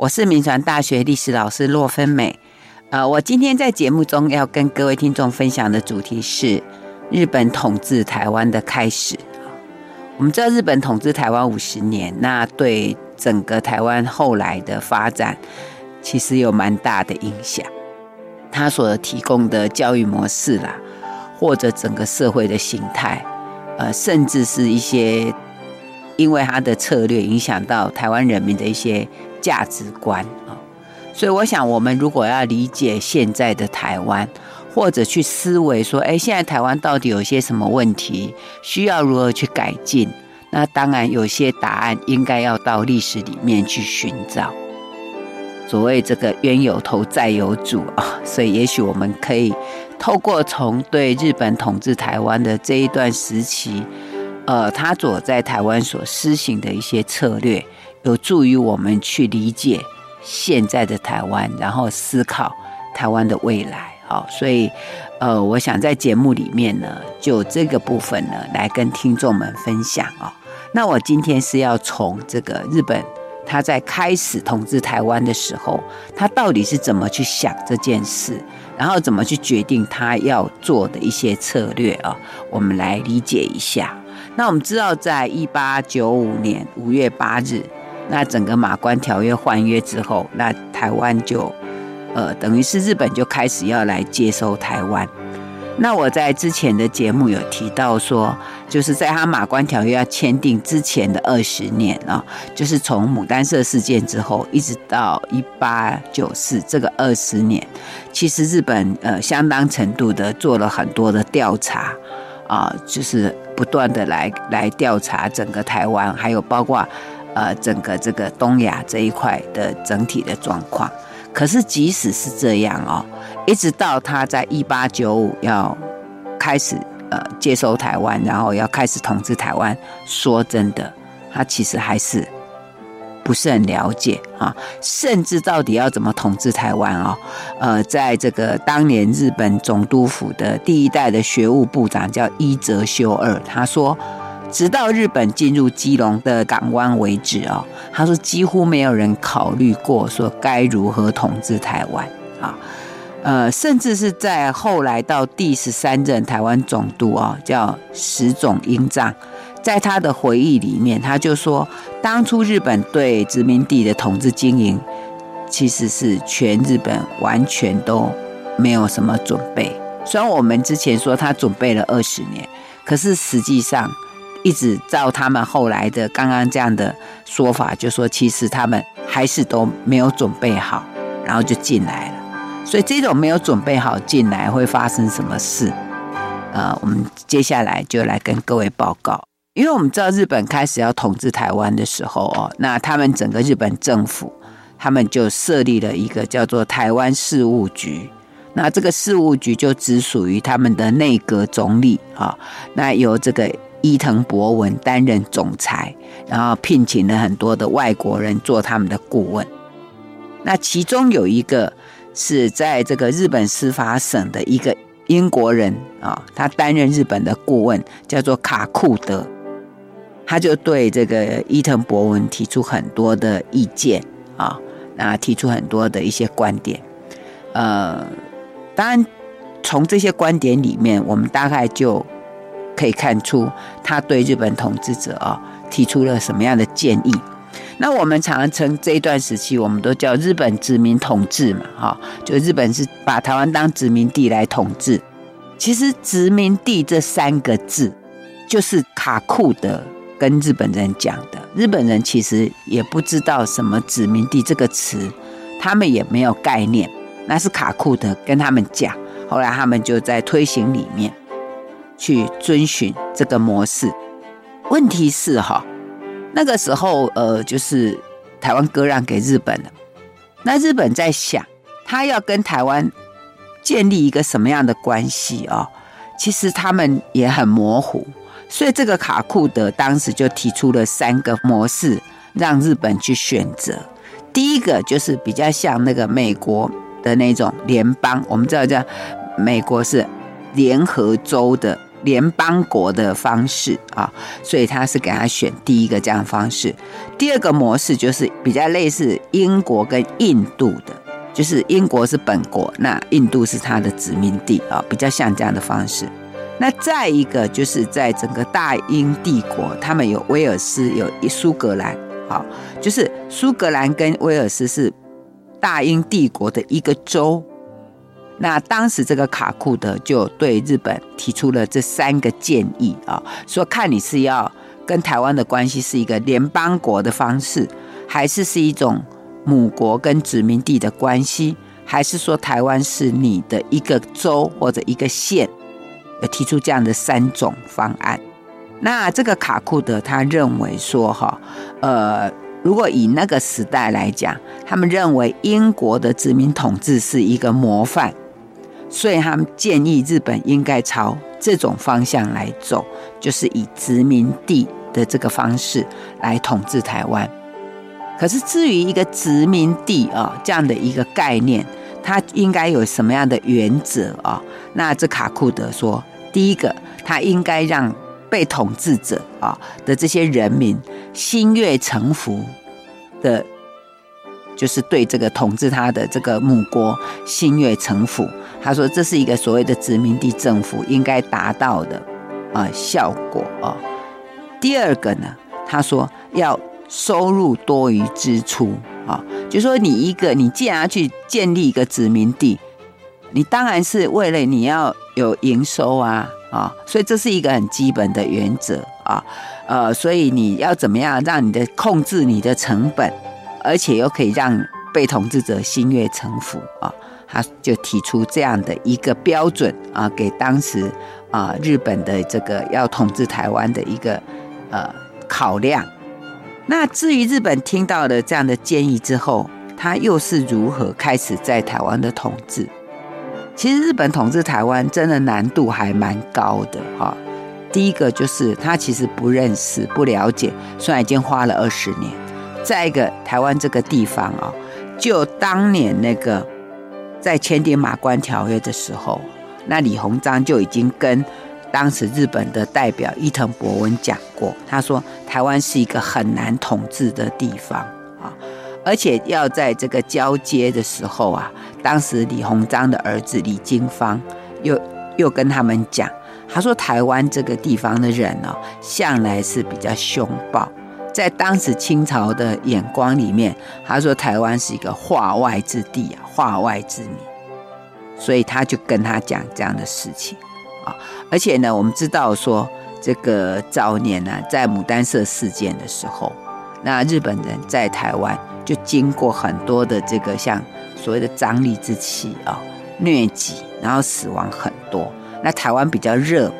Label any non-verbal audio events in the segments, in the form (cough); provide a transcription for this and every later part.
我是民传大学历史老师骆芬美。呃，我今天在节目中要跟各位听众分享的主题是日本统治台湾的开始。我们知道日本统治台湾五十年，那对整个台湾后来的发展其实有蛮大的影响。他所提供的教育模式啦，或者整个社会的形态，呃，甚至是一些因为他的策略影响到台湾人民的一些价值观啊。所以，我想我们如果要理解现在的台湾，或者去思维说，哎，现在台湾到底有些什么问题，需要如何去改进？那当然，有些答案应该要到历史里面去寻找。所谓这个冤有头债有主啊，(laughs) 所以也许我们可以透过从对日本统治台湾的这一段时期，呃，他所在台湾所施行的一些策略，有助于我们去理解现在的台湾，然后思考台湾的未来。好，所以呃，我想在节目里面呢，就这个部分呢，来跟听众们分享啊。那我今天是要从这个日本。他在开始统治台湾的时候，他到底是怎么去想这件事，然后怎么去决定他要做的一些策略啊？我们来理解一下。那我们知道，在一八九五年五月八日，那整个马关条约换约之后，那台湾就，呃，等于是日本就开始要来接收台湾。那我在之前的节目有提到说，就是在他马关条约要签订之前的二十年啊，就是从牡丹社事件之后一直到一八九四这个二十年，其实日本呃相当程度的做了很多的调查啊，就是不断的来来调查整个台湾，还有包括呃整个这个东亚这一块的整体的状况。可是即使是这样哦。一直到他在一八九五要开始呃接收台湾，然后要开始统治台湾。说真的，他其实还是不是很了解啊，甚至到底要怎么统治台湾哦。呃，在这个当年日本总督府的第一代的学务部长叫伊泽修二，他说，直到日本进入基隆的港湾为止哦，他说几乎没有人考虑过说该如何统治台湾啊。呃，甚至是在后来到第十三任台湾总督啊，叫石总英藏，在他的回忆里面，他就说，当初日本对殖民地的统治经营，其实是全日本完全都没有什么准备。虽然我们之前说他准备了二十年，可是实际上，一直照他们后来的刚刚这样的说法，就说其实他们还是都没有准备好，然后就进来了。所以这种没有准备好进来会发生什么事？呃，我们接下来就来跟各位报告。因为我们知道日本开始要统治台湾的时候哦，那他们整个日本政府，他们就设立了一个叫做台湾事务局。那这个事务局就只属于他们的内阁总理啊。那由这个伊藤博文担任总裁，然后聘请了很多的外国人做他们的顾问。那其中有一个。是在这个日本司法省的一个英国人啊，他担任日本的顾问，叫做卡库德，他就对这个伊藤博文提出很多的意见啊，那提出很多的一些观点。呃，当然从这些观点里面，我们大概就可以看出他对日本统治者啊提出了什么样的建议。那我们常常称这一段时期，我们都叫日本殖民统治嘛，哈，就日本是把台湾当殖民地来统治。其实“殖民地”这三个字，就是卡库德跟日本人讲的。日本人其实也不知道什么“殖民地”这个词，他们也没有概念。那是卡库德跟他们讲，后来他们就在推行里面去遵循这个模式。问题是哈。那个时候，呃，就是台湾割让给日本了。那日本在想，他要跟台湾建立一个什么样的关系哦？其实他们也很模糊。所以这个卡库德当时就提出了三个模式，让日本去选择。第一个就是比较像那个美国的那种联邦，我们知道叫美国是联合州的联邦国的方式啊，所以他是给他选第一个这样方式。第二个模式就是比较类似英国跟印度的，就是英国是本国，那印度是他的殖民地啊，比较像这样的方式。那再一个就是在整个大英帝国，他们有威尔斯，有苏格兰，好，就是苏格兰跟威尔斯是大英帝国的一个州。那当时这个卡库德就对日本提出了这三个建议啊，说看你是要跟台湾的关系是一个联邦国的方式，还是是一种母国跟殖民地的关系，还是说台湾是你的一个州或者一个县，提出这样的三种方案。那这个卡库德他认为说哈，呃，如果以那个时代来讲，他们认为英国的殖民统治是一个模范。所以他们建议日本应该朝这种方向来走，就是以殖民地的这个方式来统治台湾。可是至于一个殖民地啊这样的一个概念，它应该有什么样的原则啊？那这卡库德说，第一个，他应该让被统治者啊的这些人民心悦诚服的。就是对这个统治他的这个母国心悦诚服，他说这是一个所谓的殖民地政府应该达到的啊效果啊。第二个呢，他说要收入多于支出啊，就说你一个你既然要去建立一个殖民地，你当然是为了你要有营收啊啊，所以这是一个很基本的原则啊呃，所以你要怎么样让你的控制你的成本。而且又可以让被统治者心悦诚服啊，他就提出这样的一个标准啊，给当时啊日本的这个要统治台湾的一个呃考量。那至于日本听到了这样的建议之后，他又是如何开始在台湾的统治？其实日本统治台湾真的难度还蛮高的哈。第一个就是他其实不认识、不了解，虽然已经花了二十年。再一个，台湾这个地方啊，就当年那个在签订马关条约的时候，那李鸿章就已经跟当时日本的代表伊藤博文讲过，他说台湾是一个很难统治的地方啊，而且要在这个交接的时候啊，当时李鸿章的儿子李经方又又跟他们讲，他说台湾这个地方的人呢，向来是比较凶暴。在当时清朝的眼光里面，他说台湾是一个化外之地啊，化外之民，所以他就跟他讲这样的事情啊。而且呢，我们知道说这个早年呢，在牡丹社事件的时候，那日本人在台湾就经过很多的这个像所谓的瘴癘之气啊，疟疾，然后死亡很多。那台湾比较热，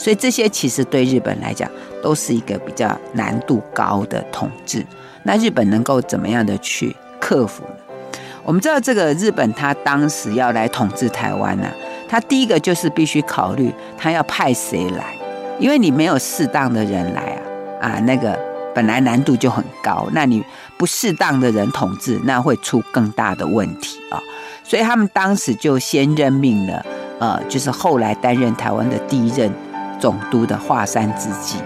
所以这些其实对日本来讲。都是一个比较难度高的统治，那日本能够怎么样的去克服呢？我们知道这个日本，他当时要来统治台湾呢，他第一个就是必须考虑他要派谁来，因为你没有适当的人来啊，啊，那个本来难度就很高，那你不适当的人统治，那会出更大的问题啊，所以他们当时就先任命了，呃，就是后来担任台湾的第一任总督的华山资纪。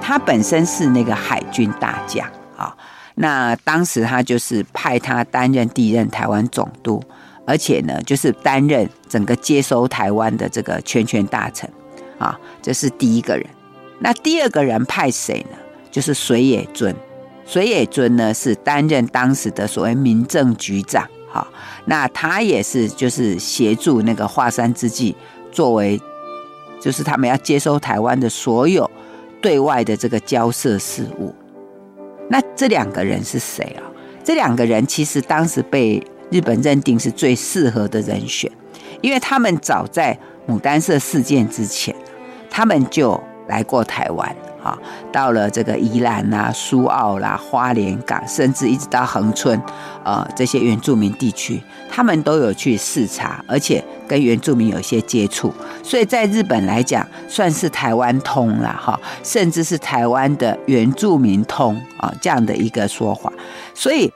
他本身是那个海军大将啊，那当时他就是派他担任第一任台湾总督，而且呢，就是担任整个接收台湾的这个全权大臣啊，这是第一个人。那第二个人派谁呢？就是水野尊。水野尊呢是担任当时的所谓民政局长，哈，那他也是就是协助那个华山资纪，作为就是他们要接收台湾的所有。对外的这个交涉事务，那这两个人是谁啊？这两个人其实当时被日本认定是最适合的人选，因为他们早在牡丹社事件之前，他们就来过台湾。啊，到了这个宜兰啦、苏澳啦、花莲港，甚至一直到恒春，呃，这些原住民地区，他们都有去视察，而且跟原住民有一些接触，所以在日本来讲，算是台湾通了哈，甚至是台湾的原住民通啊这样的一个说法，所以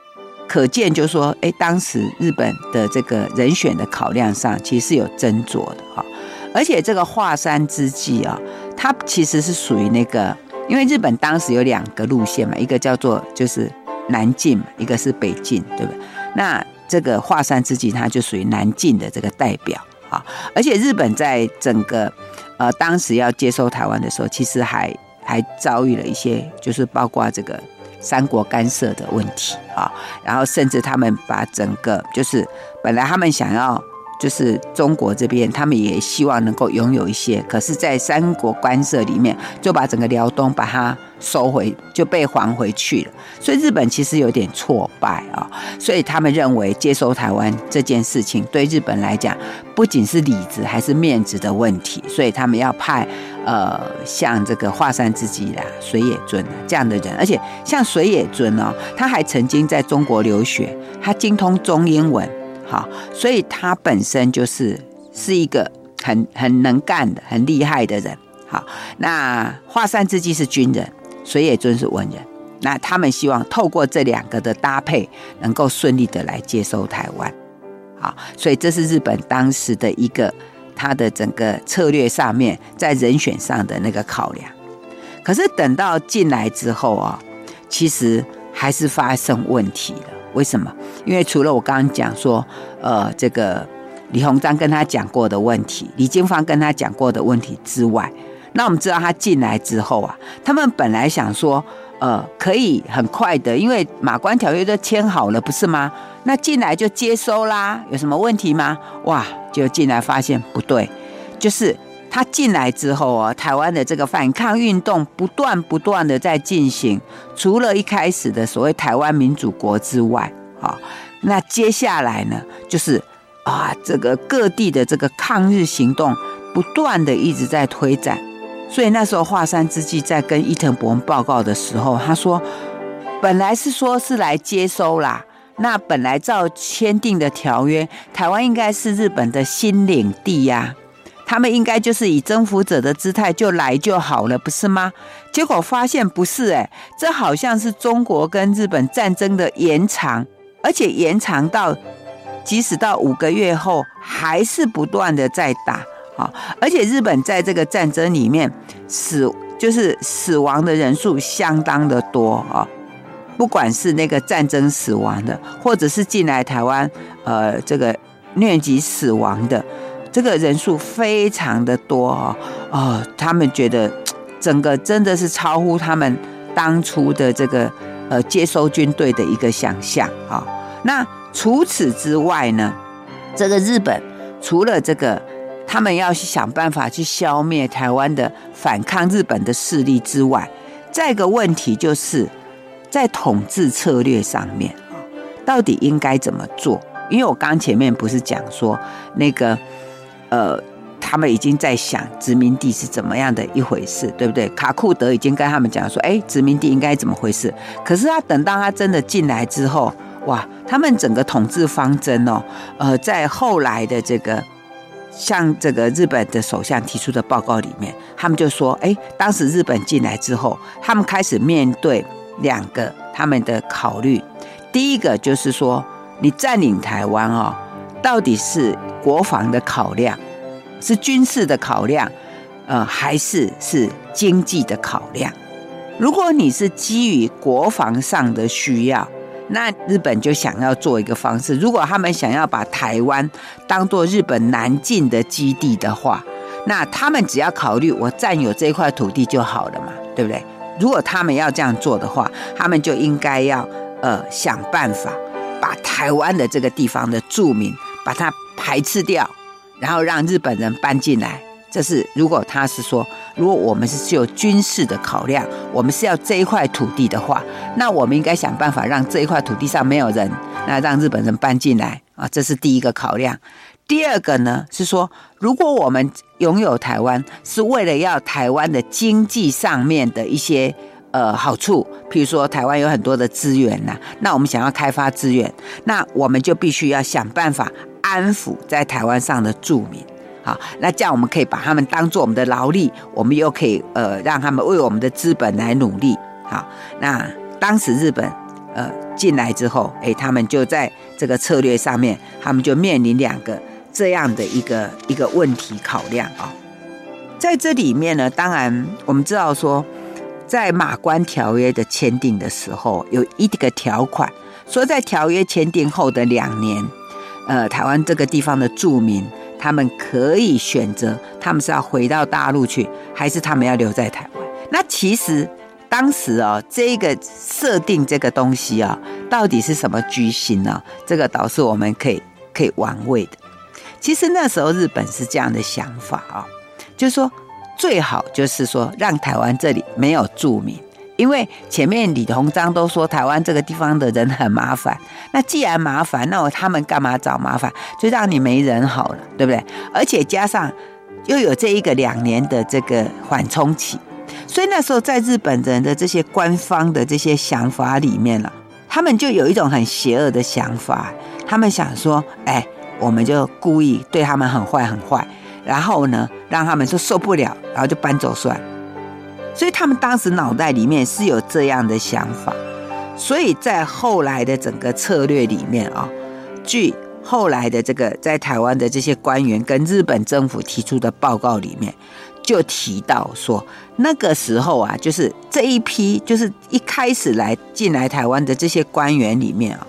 可见就是说，哎，当时日本的这个人选的考量上，其实是有斟酌的哈。而且这个华山之计啊，它其实是属于那个，因为日本当时有两个路线嘛，一个叫做就是南进嘛，一个是北进，对不对？那这个华山之计，它就属于南进的这个代表啊。而且日本在整个呃当时要接收台湾的时候，其实还还遭遇了一些，就是包括这个。三国干涉的问题啊，然后甚至他们把整个就是本来他们想要。就是中国这边，他们也希望能够拥有一些，可是，在三国干涉里面，就把整个辽东把它收回，就被还回去了。所以日本其实有点挫败啊，所以他们认为接收台湾这件事情对日本来讲，不仅是里子还是面子的问题，所以他们要派呃像这个华山之计啦、水野尊这样的人，而且像水野尊哦，他还曾经在中国留学，他精通中英文。好，所以他本身就是是一个很很能干的、很厉害的人。好，那华山之计是军人，水野尊是文人。那他们希望透过这两个的搭配，能够顺利的来接收台湾。好，所以这是日本当时的一个他的整个策略上面在人选上的那个考量。可是等到进来之后啊，其实还是发生问题了。为什么？因为除了我刚刚讲说，呃，这个李鸿章跟他讲过的问题，李经方跟他讲过的问题之外，那我们知道他进来之后啊，他们本来想说，呃，可以很快的，因为马关条约都签好了，不是吗？那进来就接收啦，有什么问题吗？哇，就进来发现不对，就是。他进来之后啊，台湾的这个反抗运动不断不断的在进行。除了一开始的所谓台湾民主国之外，啊，那接下来呢，就是啊，这个各地的这个抗日行动不断的一直在推展。所以那时候华山之计在跟伊藤博文报告的时候，他说，本来是说是来接收啦，那本来照签订的条约，台湾应该是日本的新领地呀。他们应该就是以征服者的姿态就来就好了，不是吗？结果发现不是，哎，这好像是中国跟日本战争的延长，而且延长到即使到五个月后还是不断的在打啊！而且日本在这个战争里面死就是死亡的人数相当的多啊，不管是那个战争死亡的，或者是进来台湾呃这个疟疾死亡的。这个人数非常的多哦，哦，他们觉得整个真的是超乎他们当初的这个呃接收军队的一个想象啊。那除此之外呢，这个日本除了这个他们要去想办法去消灭台湾的反抗日本的势力之外，再一个问题就是在统治策略上面啊到底应该怎么做？因为我刚前面不是讲说那个。呃，他们已经在想殖民地是怎么样的一回事，对不对？卡库德已经跟他们讲说，哎，殖民地应该怎么回事？可是他等到他真的进来之后，哇，他们整个统治方针哦，呃，在后来的这个像这个日本的首相提出的报告里面，他们就说，哎，当时日本进来之后，他们开始面对两个他们的考虑，第一个就是说，你占领台湾哦。到底是国防的考量，是军事的考量，呃，还是是经济的考量？如果你是基于国防上的需要，那日本就想要做一个方式。如果他们想要把台湾当做日本南进的基地的话，那他们只要考虑我占有这块土地就好了嘛，对不对？如果他们要这样做的话，他们就应该要呃想办法把台湾的这个地方的住民。把它排斥掉，然后让日本人搬进来。这是如果他是说，如果我们是有军事的考量，我们是要这一块土地的话，那我们应该想办法让这一块土地上没有人，那让日本人搬进来啊。这是第一个考量。第二个呢是说，如果我们拥有台湾，是为了要台湾的经济上面的一些呃好处，譬如说台湾有很多的资源呐，那我们想要开发资源，那我们就必须要想办法。安抚在台湾上的住民，好，那这样我们可以把他们当做我们的劳力，我们又可以呃让他们为我们的资本来努力，好，那当时日本呃进来之后，哎，他们就在这个策略上面，他们就面临两个这样的一个一个问题考量啊。在这里面呢，当然我们知道说，在马关条约的签订的时候，有一个条款说，在条约签订后的两年，呃，台湾这个地方的住民，他们可以选择，他们是要回到大陆去，还是他们要留在台湾？那其实当时哦，这个设定这个东西啊，到底是什么居心呢？这个倒是我们可以可以玩味的。其实那时候日本是这样的想法啊。就是说，最好就是说，让台湾这里没有住民，因为前面李鸿章都说台湾这个地方的人很麻烦。那既然麻烦，那我他们干嘛找麻烦？就让你没人好了，对不对？而且加上又有这一个两年的这个缓冲期，所以那时候在日本人的这些官方的这些想法里面了，他们就有一种很邪恶的想法，他们想说，哎，我们就故意对他们很坏很坏。然后呢，让他们说受不了，然后就搬走算了。所以他们当时脑袋里面是有这样的想法。所以在后来的整个策略里面啊，据后来的这个在台湾的这些官员跟日本政府提出的报告里面，就提到说，那个时候啊，就是这一批就是一开始来进来台湾的这些官员里面啊。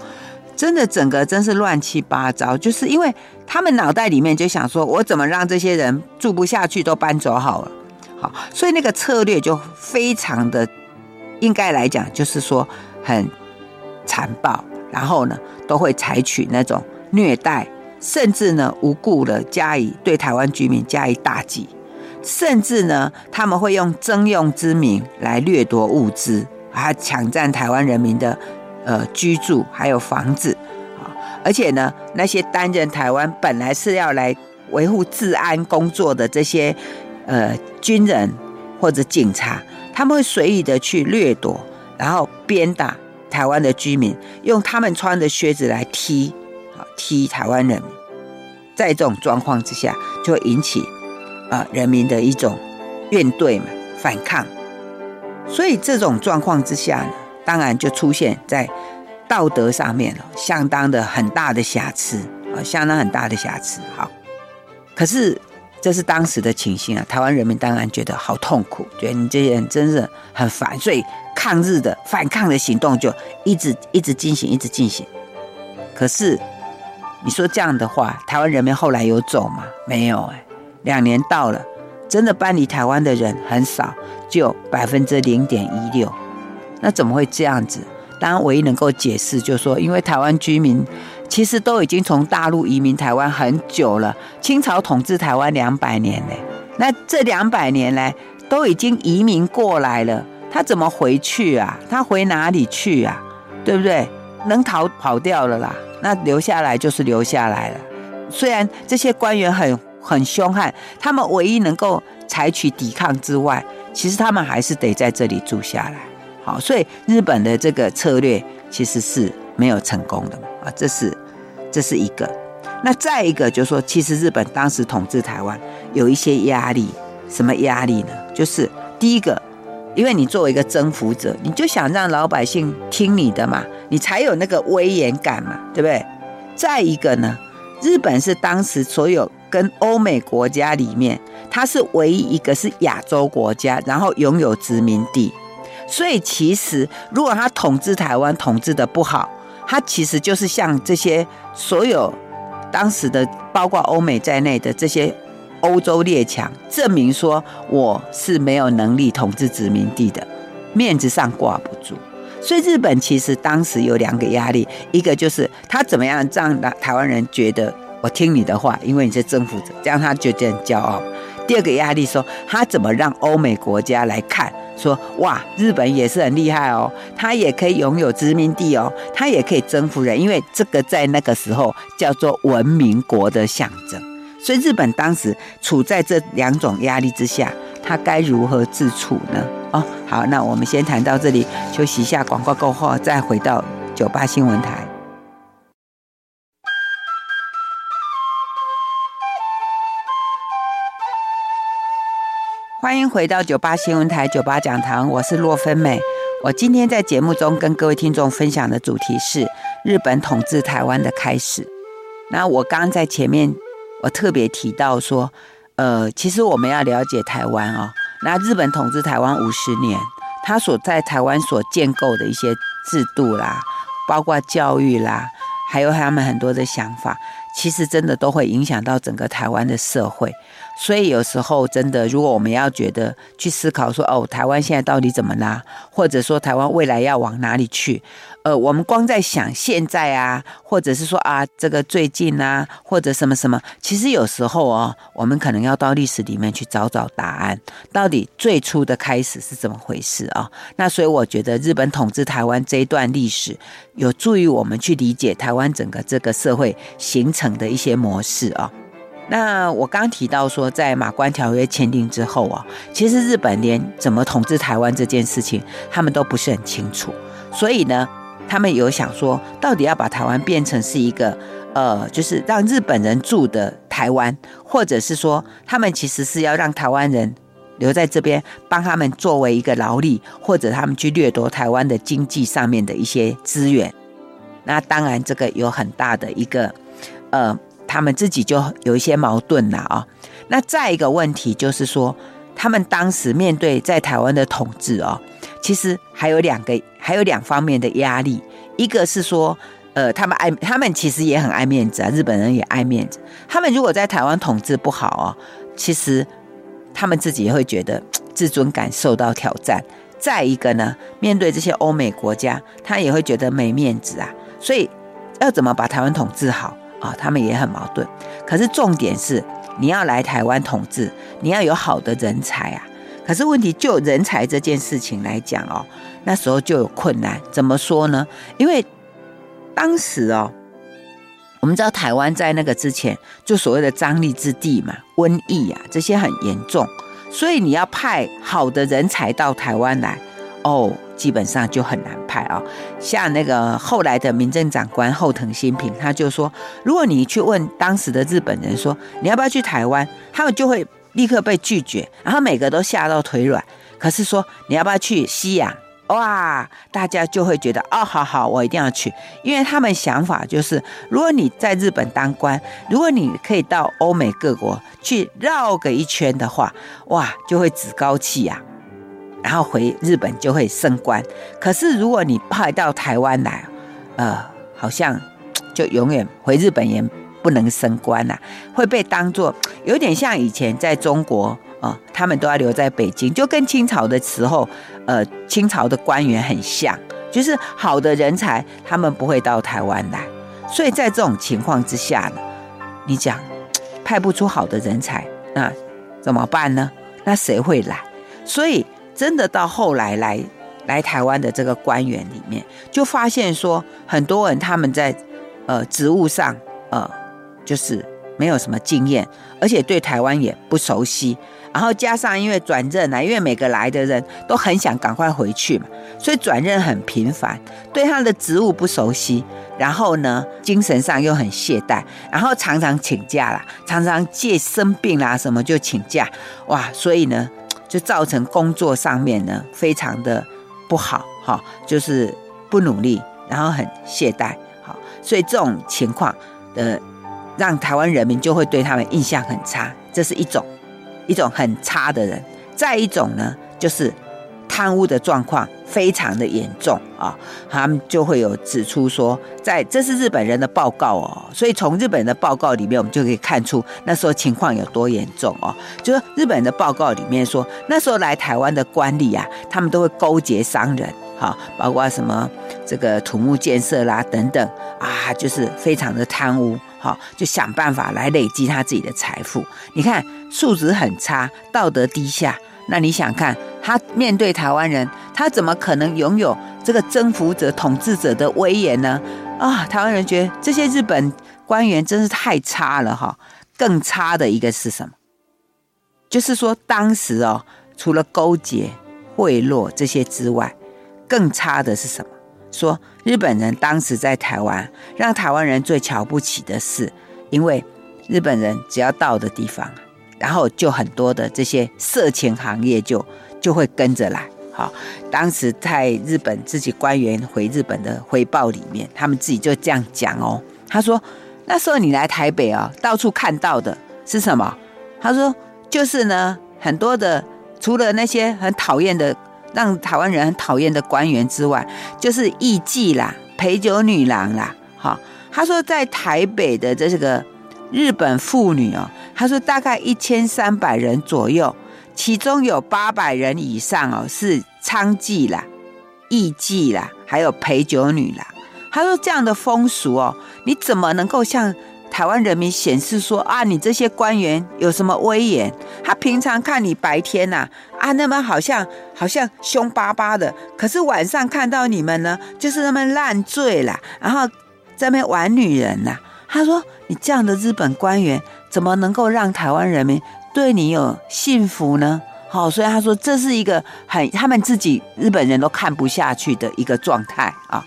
真的，整个真是乱七八糟，就是因为他们脑袋里面就想说，我怎么让这些人住不下去都搬走好了，所以那个策略就非常的，应该来讲就是说很残暴，然后呢都会采取那种虐待，甚至呢无故的加以对台湾居民加以打击，甚至呢他们会用征用之名来掠夺物资，还抢占台湾人民的。呃，居住还有房子啊，而且呢，那些担任台湾本来是要来维护治安工作的这些呃军人或者警察，他们会随意的去掠夺，然后鞭打台湾的居民，用他们穿的靴子来踢啊踢台湾人，在这种状况之下，就会引起啊人民的一种怨怼嘛反抗，所以这种状况之下呢。当然就出现在道德上面了，相当的很大的瑕疵啊，相当很大的瑕疵。好，可是这是当时的情形啊，台湾人民当然觉得好痛苦，觉得你这些人真是很烦，所以抗日的反抗的行动就一直一直进行，一直进行。可是你说这样的话，台湾人民后来有走吗？没有哎，两年到了，真的搬离台湾的人很少，就百分之零点一六。那怎么会这样子？当然，唯一能够解释就是说，因为台湾居民其实都已经从大陆移民台湾很久了，清朝统治台湾两百年嘞。那这两百年来都已经移民过来了，他怎么回去啊？他回哪里去啊？对不对？能逃跑掉了啦，那留下来就是留下来了。虽然这些官员很很凶悍，他们唯一能够采取抵抗之外，其实他们还是得在这里住下来。好，所以日本的这个策略其实是没有成功的，啊，这是这是一个。那再一个就是说，其实日本当时统治台湾有一些压力，什么压力呢？就是第一个，因为你作为一个征服者，你就想让老百姓听你的嘛，你才有那个威严感嘛，对不对？再一个呢，日本是当时所有跟欧美国家里面，它是唯一一个是亚洲国家，然后拥有殖民地。所以，其实如果他统治台湾统治的不好，他其实就是向这些所有当时的包括欧美在内的这些欧洲列强证明说，我是没有能力统治殖民地的，面子上挂不住。所以，日本其实当时有两个压力，一个就是他怎么样让台湾人觉得我听你的话，因为你是征服者，这样他就觉得骄傲。第二个压力说，他怎么让欧美国家来看？说哇，日本也是很厉害哦，他也可以拥有殖民地哦，他也可以征服人，因为这个在那个时候叫做文明国的象征。所以日本当时处在这两种压力之下，他该如何自处呢？哦，好，那我们先谈到这里，休息一下，广告过后再回到九八新闻台。欢迎回到九八新闻台九八讲堂，我是洛芬美。我今天在节目中跟各位听众分享的主题是日本统治台湾的开始。那我刚刚在前面我特别提到说，呃，其实我们要了解台湾哦，那日本统治台湾五十年，他所在台湾所建构的一些制度啦，包括教育啦，还有他们很多的想法。其实真的都会影响到整个台湾的社会，所以有时候真的，如果我们要觉得去思考说，哦，台湾现在到底怎么啦，或者说台湾未来要往哪里去？呃，我们光在想现在啊，或者是说啊，这个最近啊，或者什么什么，其实有时候哦，我们可能要到历史里面去找找答案，到底最初的开始是怎么回事啊？那所以我觉得日本统治台湾这一段历史，有助于我们去理解台湾整个这个社会形成的一些模式啊。那我刚提到说，在马关条约签订之后啊，其实日本连怎么统治台湾这件事情，他们都不是很清楚，所以呢。他们有想说，到底要把台湾变成是一个，呃，就是让日本人住的台湾，或者是说，他们其实是要让台湾人留在这边，帮他们作为一个劳力，或者他们去掠夺台湾的经济上面的一些资源。那当然，这个有很大的一个，呃，他们自己就有一些矛盾了啊。那再一个问题就是说，他们当时面对在台湾的统治哦。其实还有两个，还有两方面的压力。一个是说，呃，他们爱，他们其实也很爱面子啊，日本人也爱面子。他们如果在台湾统治不好哦，其实他们自己也会觉得自尊感受到挑战。再一个呢，面对这些欧美国家，他也会觉得没面子啊。所以要怎么把台湾统治好啊？他们也很矛盾。可是重点是，你要来台湾统治，你要有好的人才啊。可是问题就人才这件事情来讲哦，那时候就有困难。怎么说呢？因为当时哦，我们知道台湾在那个之前就所谓的张力之地嘛，瘟疫啊这些很严重，所以你要派好的人才到台湾来哦，基本上就很难派啊、像那个后来的民政长官后藤新平，他就说，如果你去问当时的日本人说你要不要去台湾，他们就会。立刻被拒绝，然后每个都吓到腿软。可是说你要不要去西洋？哇，大家就会觉得哦，好好，我一定要去，因为他们想法就是，如果你在日本当官，如果你可以到欧美各国去绕个一圈的话，哇，就会趾高气扬，然后回日本就会升官。可是如果你派到台湾来，呃，好像就永远回日本也。不能升官呐、会被当作有点像以前在中国啊、呃，他们都要留在北京，就跟清朝的时候，呃，清朝的官员很像，就是好的人才他们不会到台湾来，所以在这种情况之下呢，你讲派不出好的人才，那怎么办呢？那谁会来？所以真的到后来来来台湾的这个官员里面，就发现说很多人他们在呃职务上呃。就是没有什么经验，而且对台湾也不熟悉，然后加上因为转任啊，因为每个来的人都很想赶快回去嘛，所以转任很频繁，对他的职务不熟悉，然后呢，精神上又很懈怠，然后常常请假啦，常常借生病啦什么就请假，哇，所以呢，就造成工作上面呢非常的不好，哈，就是不努力，然后很懈怠，好，所以这种情况的。让台湾人民就会对他们印象很差，这是一种一种很差的人。再一种呢，就是贪污的状况非常的严重啊，他们就会有指出说，在这是日本人的报告哦，所以从日本人的报告里面，我们就可以看出那时候情况有多严重哦。就是日本人的报告里面说，那时候来台湾的官吏啊，他们都会勾结商人，哈，包括什么这个土木建设啦等等啊，就是非常的贪污。好，就想办法来累积他自己的财富。你看，素质很差，道德低下。那你想看他面对台湾人，他怎么可能拥有这个征服者、统治者的威严呢？啊，台湾人觉得这些日本官员真是太差了哈。更差的一个是什么？就是说，当时哦，除了勾结、贿赂这些之外，更差的是什么？说日本人当时在台湾，让台湾人最瞧不起的是，因为日本人只要到的地方，然后就很多的这些色情行业就就会跟着来。好，当时在日本自己官员回日本的汇报里面，他们自己就这样讲哦。他说，那时候你来台北啊，到处看到的是什么？他说就是呢，很多的除了那些很讨厌的，让台湾人很讨厌的官员之外，就是艺妓啦、陪酒女郎啦。好，他说在台北的这个日本妇女哦，他说大概一千三百人左右，其中有八百人以上哦是娼妓啦、艺妓啦，还有陪酒女啦。他说这样的风俗哦，你怎么能够向台湾人民显示说啊，你这些官员有什么威严？他平常看你白天呐啊，啊，那么好像好像凶巴巴的，可是晚上看到你们呢，就是那么烂醉啦，然后在那边玩女人呐。他说你这样的日本官员怎么能够让台湾人民对你有信服呢？好，所以他说这是一个很他们自己日本人都看不下去的一个状态啊。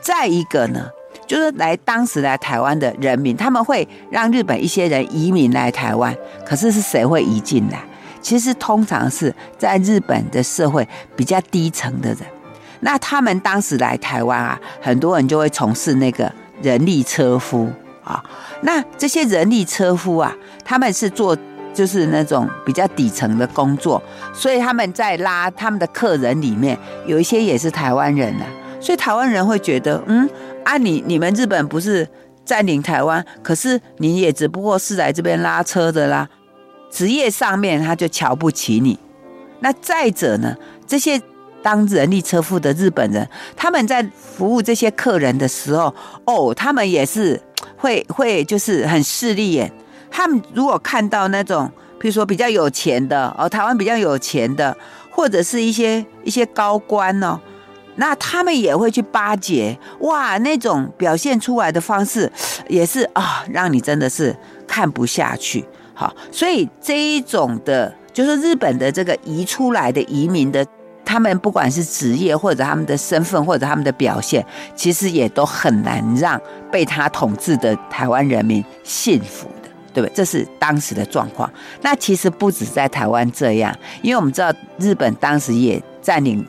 再一个呢，就是来当时来台湾的人民，他们会让日本一些人移民来台湾。可是是谁会移进来？其实通常是在日本的社会比较低层的人。那他们当时来台湾啊，很多人就会从事那个人力车夫啊。那这些人力车夫啊，他们是做就是那种比较底层的工作，所以他们在拉他们的客人里面，有一些也是台湾人啊。所以台湾人会觉得，嗯，啊你，你们日本不是占领台湾，可是你也只不过是来这边拉车的啦，职业上面他就瞧不起你。那再者呢，这些当人力车夫的日本人，他们在服务这些客人的时候，哦，他们也是会会就是很势利眼。他们如果看到那种，比如说比较有钱的哦，台湾比较有钱的，或者是一些一些高官哦。那他们也会去巴结，哇，那种表现出来的方式也是啊，让你真的是看不下去。好，所以这一种的，就是日本的这个移出来的移民的，他们不管是职业或者他们的身份或者他们的表现，其实也都很难让被他统治的台湾人民信服的，对不对？这是当时的状况。那其实不止在台湾这样，因为我们知道日本当时也占领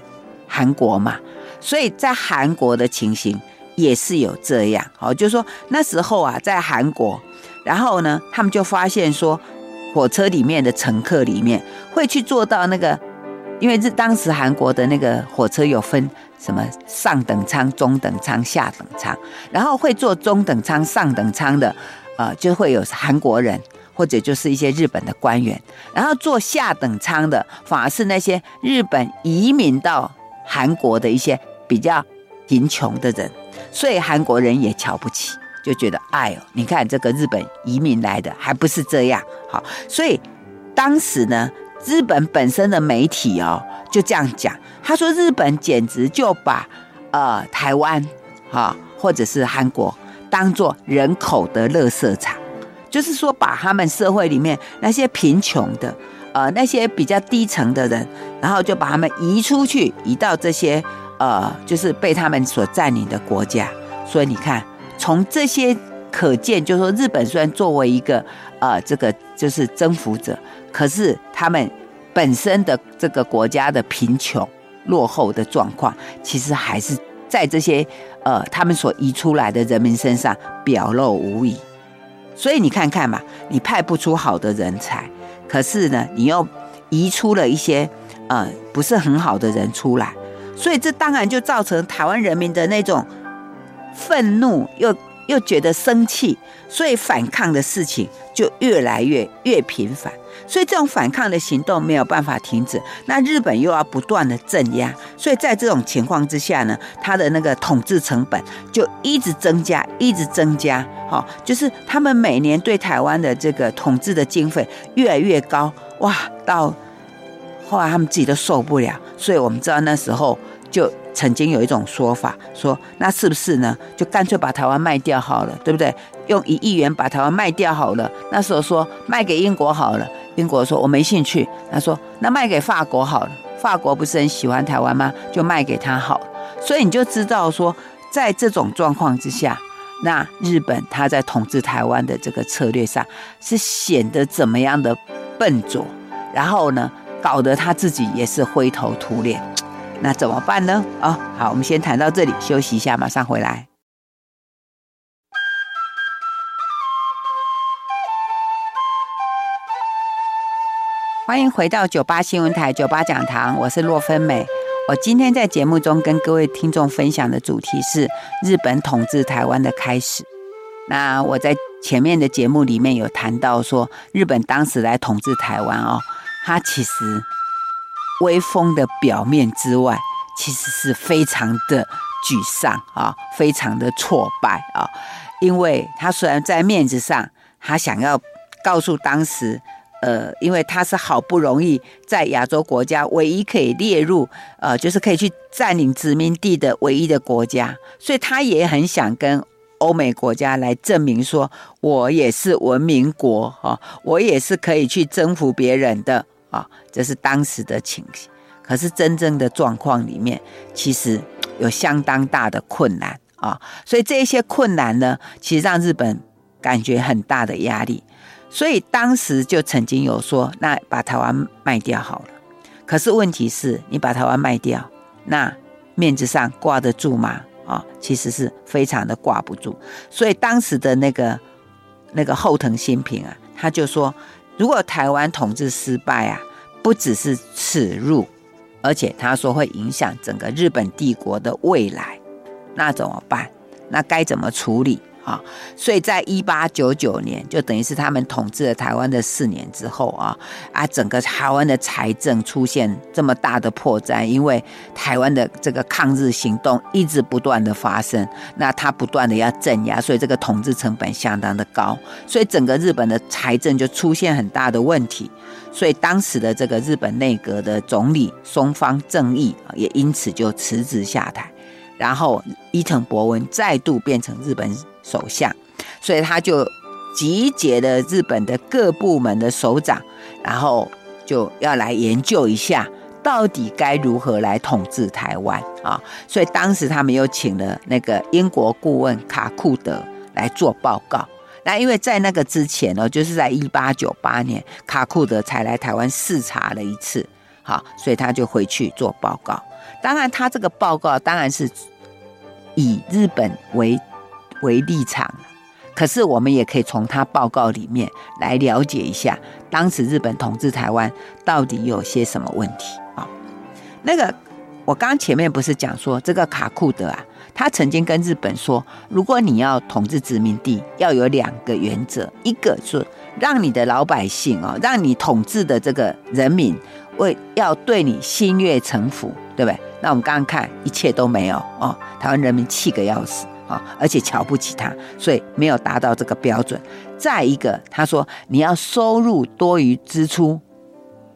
韩国嘛。所以在韩国的情形也是有这样，哦，就是说那时候啊，在韩国，然后呢，他们就发现说，火车里面的乘客里面会去坐到那个，因为是当时韩国的那个火车有分什么上等舱、中等舱、下等舱，然后会坐中等舱、上等舱的，呃，就会有韩国人或者就是一些日本的官员，然后坐下等舱的反而是那些日本移民到韩国的一些。比较贫穷的人，所以韩国人也瞧不起，就觉得哎呦，你看这个日本移民来的还不是这样好，所以当时呢，日本本身的媒体哦就这样讲，他说日本简直就把呃台湾哈或者是韩国当做人口的垃圾场，就是说把他们社会里面那些贫穷的呃那些比较低层的人，然后就把他们移出去，移到这些。呃，就是被他们所占领的国家，所以你看，从这些可见，就是说日本虽然作为一个呃，这个就是征服者，可是他们本身的这个国家的贫穷落后的状况，其实还是在这些呃他们所移出来的人民身上表露无遗。所以你看看嘛，你派不出好的人才，可是呢，你又移出了一些呃不是很好的人出来。所以这当然就造成台湾人民的那种愤怒，又又觉得生气，所以反抗的事情就越来越越频繁。所以这种反抗的行动没有办法停止，那日本又要不断的镇压，所以在这种情况之下呢，他的那个统治成本就一直增加，一直增加。好，就是他们每年对台湾的这个统治的经费越来越高，哇，到。后来他们自己都受不了，所以我们知道那时候就曾经有一种说法，说那是不是呢？就干脆把台湾卖掉好了，对不对？用一亿元把台湾卖掉好了。那时候说卖给英国好了，英国说我没兴趣。他说那卖给法国好了，法国不是很喜欢台湾吗？就卖给他好了。所以你就知道说，在这种状况之下，那日本他在统治台湾的这个策略上是显得怎么样的笨拙，然后呢？搞得他自己也是灰头土脸，那怎么办呢？哦，好，我们先谈到这里，休息一下，马上回来。欢迎回到九八新闻台九八讲堂，我是洛芬美。我今天在节目中跟各位听众分享的主题是日本统治台湾的开始。那我在前面的节目里面有谈到说，日本当时来统治台湾哦，它其实威风的表面之外，其实是非常的沮丧啊，非常的挫败啊，因为他虽然在面子上，他想要告诉当时。呃，因为他是好不容易在亚洲国家唯一可以列入，呃，就是可以去占领殖民地的唯一的国家，所以他也很想跟欧美国家来证明说，我也是文明国啊，我也是可以去征服别人的啊，这是当时的情形。可是真正的状况里面，其实有相当大的困难啊，所以这些困难呢，其实让日本感觉很大的压力。所以当时就曾经有说，那把台湾卖掉好了。可是问题是，你把台湾卖掉，那面子上挂得住吗？啊，其实是非常的挂不住。所以当时的那个那个后藤新平啊，他就说，如果台湾统治失败啊，不只是耻辱，而且他说会影响整个日本帝国的未来，那怎么办？那该怎么处理？啊，所以在一八九九年，就等于是他们统治了台湾的四年之后啊，啊，整个台湾的财政出现这么大的破绽，因为台湾的这个抗日行动一直不断的发生，那他不断的要镇压，所以这个统治成本相当的高，所以整个日本的财政就出现很大的问题，所以当时的这个日本内阁的总理松方正义，也因此就辞职下台，然后伊藤博文再度变成日本首相，所以他就集结了日本的各部门的首长，然后就要来研究一下，到底该如何来统治台湾啊。所以当时他们又请了那个英国顾问卡库德来做报告。那因为在那个之前呢，就是在一八九八年，卡库德才来台湾视察了一次，好，所以他就回去做报告。当然，他这个报告当然是以日本为。为立场，可是我们也可以从他报告里面来了解一下，当时日本统治台湾到底有些什么问题啊？那个我刚前面不是讲说，这个卡库德啊，他曾经跟日本说，如果你要统治殖民地，要有两个原则，一个是让你的老百姓啊，让你统治的这个人民为要对你心悦诚服，对不对？那我们刚刚看一切都没有哦，台湾人民气个要死。啊，而且瞧不起他，所以没有达到这个标准。再一个，他说你要收入多于支出，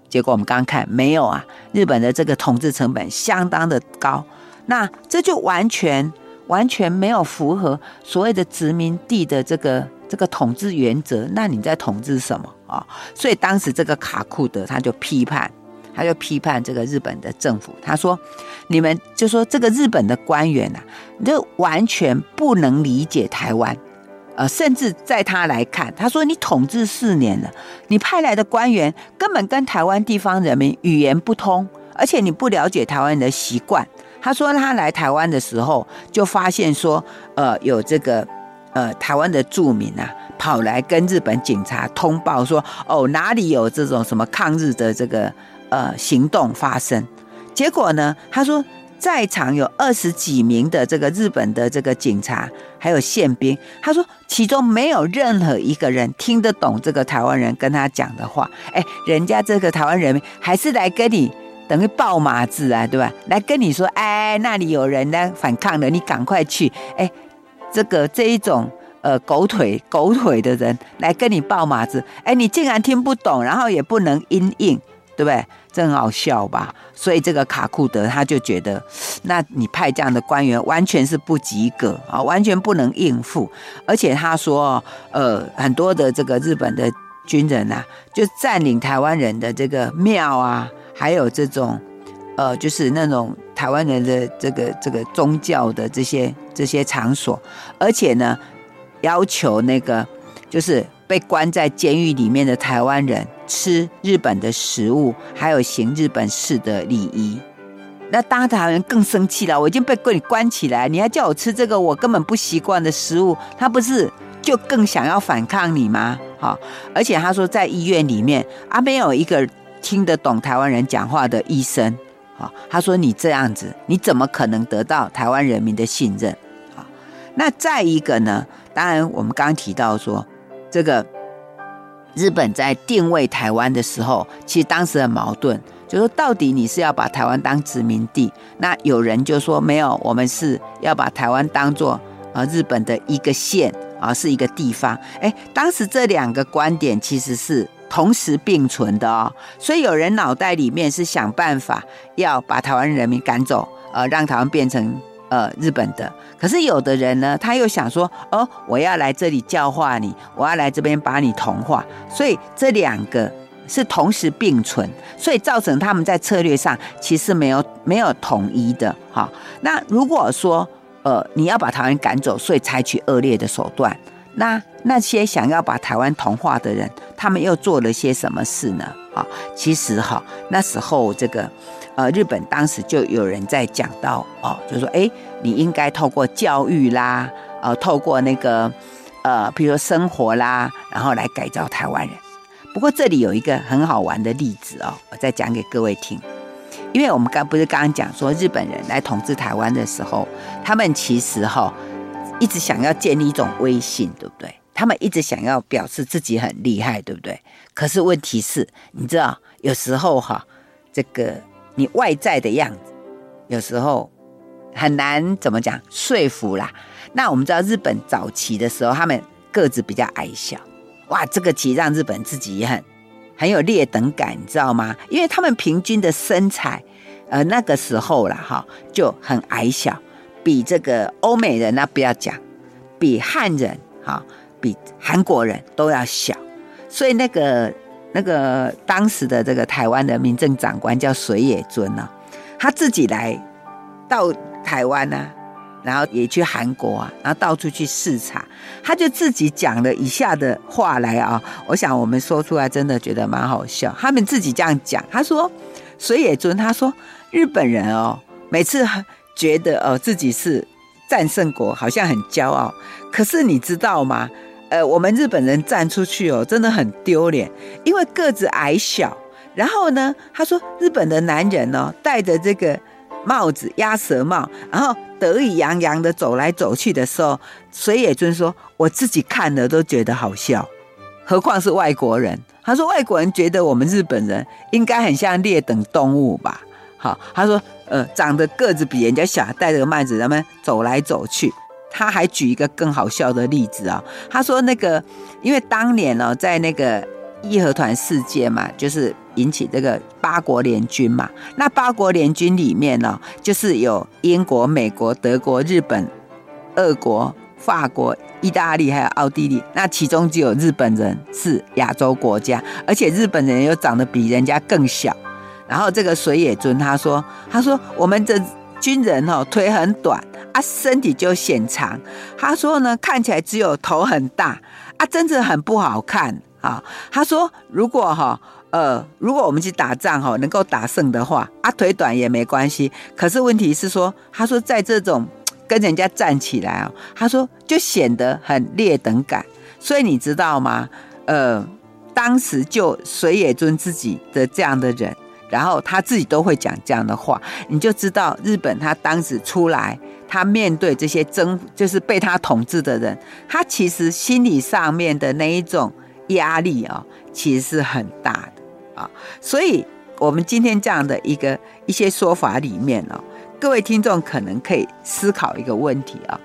结果我们刚看没有啊。日本的这个统治成本相当的高，那这就完全完全没有符合所谓的殖民地的这个这个统治原则。那你在统治什么啊？所以当时这个卡库德他就批判。他就批判这个日本的政府，他说：“你们就说这个日本的官员呐、啊，就完全不能理解台湾，呃，甚至在他来看，他说你统治四年了，你派来的官员根本跟台湾地方人民语言不通，而且你不了解台湾人的习惯。”他说他来台湾的时候，就发现说，呃，有这个呃台湾的住民啊，跑来跟日本警察通报说，哦，哪里有这种什么抗日的这个。呃，行动发生，结果呢？他说，在场有二十几名的这个日本的这个警察，还有宪兵。他说，其中没有任何一个人听得懂这个台湾人跟他讲的话。哎，人家这个台湾人民还是来跟你等于报马子啊，对吧？来跟你说，哎，那里有人呢反抗的，你赶快去。哎，这个这一种呃狗腿狗腿的人来跟你报马子，哎，你竟然听不懂，然后也不能因应。对不对？这很好笑吧？所以这个卡库德他就觉得，那你派这样的官员完全是不及格啊，完全不能应付。而且他说，呃，很多的这个日本的军人啊，就占领台湾人的这个庙啊，还有这种，呃，就是那种台湾人的这个这个宗教的这些这些场所，而且呢，要求那个就是。被关在监狱里面的台湾人吃日本的食物，还有行日本式的礼仪。那当台人更生气了，我已经被关关起来，你还叫我吃这个我根本不习惯的食物，他不是就更想要反抗你吗？好，而且他说在医院里面啊，没有一个听得懂台湾人讲话的医生，啊，他说你这样子，你怎么可能得到台湾人民的信任？啊，那再一个呢？当然，我们刚刚提到说，这个日本在定位台湾的时候，其实当时很矛盾，就说到底你是要把台湾当殖民地，那有人就说没有，我们是要把台湾当做呃日本的一个县啊，是一个地方。哎，当时这两个观点其实是。同时并存的哦，所以有人脑袋里面是想办法要把台湾人民赶走，呃，让台湾变成呃日本的。可是有的人呢，他又想说，哦，我要来这里教化你，我要来这边把你同化。所以这两个是同时并存，所以造成他们在策略上其实没有没有统一的。哈，那如果说呃你要把台湾赶走，所以采取恶劣的手段。那那些想要把台湾同化的人，他们又做了些什么事呢？啊，其实哈，那时候这个，呃，日本当时就有人在讲到哦，就说，哎，你应该透过教育啦，呃，透过那个，呃，比如说生活啦，然后来改造台湾人。不过这里有一个很好玩的例子哦，我再讲给各位听，因为我们刚不是刚刚讲说日本人来统治台湾的时候，他们其实哈。一直想要建立一种威信，对不对？他们一直想要表示自己很厉害，对不对？可是问题是，你知道，有时候哈，这个你外在的样子，有时候很难怎么讲说服啦。那我们知道，日本早期的时候，他们个子比较矮小，哇，这个其实让日本自己也很很有劣等感，你知道吗？因为他们平均的身材，呃，那个时候啦，哈，就很矮小。比这个欧美人那不要讲，比汉人哈，比韩国人都要小，所以那个那个当时的这个台湾的民政长官叫水野尊呢，他自己来到台湾呢，然后也去韩国啊，然后到处去视察，他就自己讲了以下的话来啊，我想我们说出来真的觉得蛮好笑。他们自己这样讲，他说水野尊他说日本人哦，每次。觉得哦自己是战胜国，好像很骄傲。可是你知道吗？呃，我们日本人站出去哦，真的很丢脸，因为个子矮小。然后呢，他说日本的男人哦，戴着这个帽子鸭舌帽，然后得意洋洋的走来走去的时候，水野尊说：“我自己看了都觉得好笑，何况是外国人。”他说：“外国人觉得我们日本人应该很像劣等动物吧？”好，他说。呃，长得个子比人家小，戴着个帽子，他们走来走去。他还举一个更好笑的例子啊、哦，他说那个，因为当年呢、哦，在那个义和团事件嘛，就是引起这个八国联军嘛。那八国联军里面呢、哦，就是有英国、美国、德国、日本、俄国、法国、意大利还有奥地利。那其中就有日本人是亚洲国家，而且日本人又长得比人家更小。然后这个水野尊他说：“他说我们这军人哦腿很短啊，身体就显长。他说呢，看起来只有头很大啊，真的很不好看啊。他说如果哈呃，如果我们去打仗哈，能够打胜的话啊，腿短也没关系。可是问题是说，他说在这种跟人家站起来啊，他说就显得很劣等感。所以你知道吗？呃，当时就水野尊自己的这样的人。”然后他自己都会讲这样的话，你就知道日本他当时出来，他面对这些征，就是被他统治的人，他其实心理上面的那一种压力啊，其实是很大的啊。所以，我们今天这样的一个一些说法里面呢，各位听众可能可以思考一个问题啊，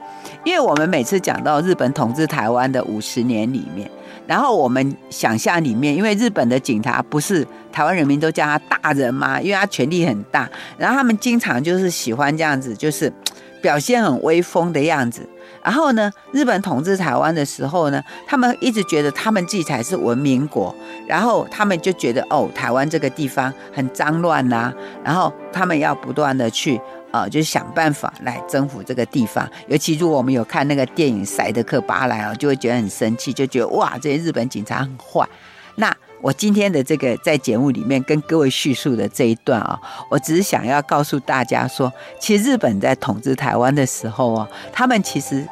因为我们每次讲到日本统治台湾的五十年里面。然后我们想象里面，因为日本的警察不是台湾人民都叫他大人吗？因为他权力很大，然后他们经常就是喜欢这样子，就是 (tsk) 表现很威风的样子。然后呢，日本统治台湾的时候呢，他们一直觉得他们自己才是文明国，然后他们就觉得哦，台湾这个地方很脏乱呐、啊，然后他们要不断的去。啊，就是想办法来征服这个地方。尤其如果我们有看那个电影《赛德克巴莱》哦，就会觉得很生气，就觉得哇，这些日本警察很坏。那我今天的这个在节目里面跟各位叙述的这一段啊，我只是想要告诉大家说，其实日本在统治台湾的时候啊，他们其实，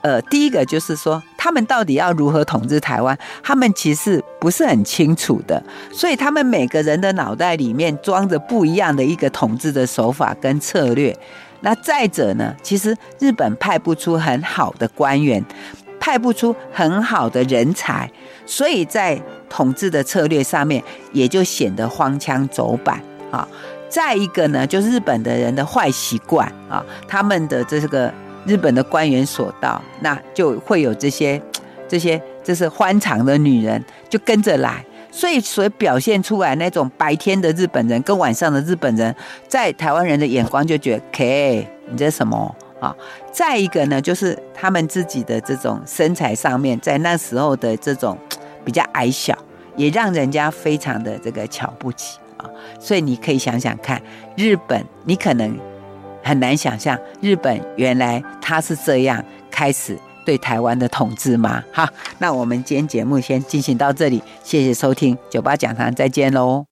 呃，第一个就是说，他们到底要如何统治台湾？他们其实不是很清楚的，所以他们每个人的脑袋里面装着不一样的一个统治的手法跟策略。那再者呢，其实日本派不出很好的官员，派不出很好的人才，所以在统治的策略上面也就显得荒腔走板啊。再一个呢，就是日本的人的坏习惯啊，他们的这个日本的官员所到，那就会有这些这些。这是欢场的女人就跟着来，所以所表现出来那种白天的日本人跟晚上的日本人，在台湾人的眼光就觉得，K，你这什么啊？再一个呢，就是他们自己的这种身材上面，在那时候的这种比较矮小，也让人家非常的这个瞧不起啊。所以你可以想想看，日本，你可能很难想象，日本原来他是这样开始。对台湾的统治吗？好，那我们今天节目先进行到这里，谢谢收听九八讲堂，再见喽。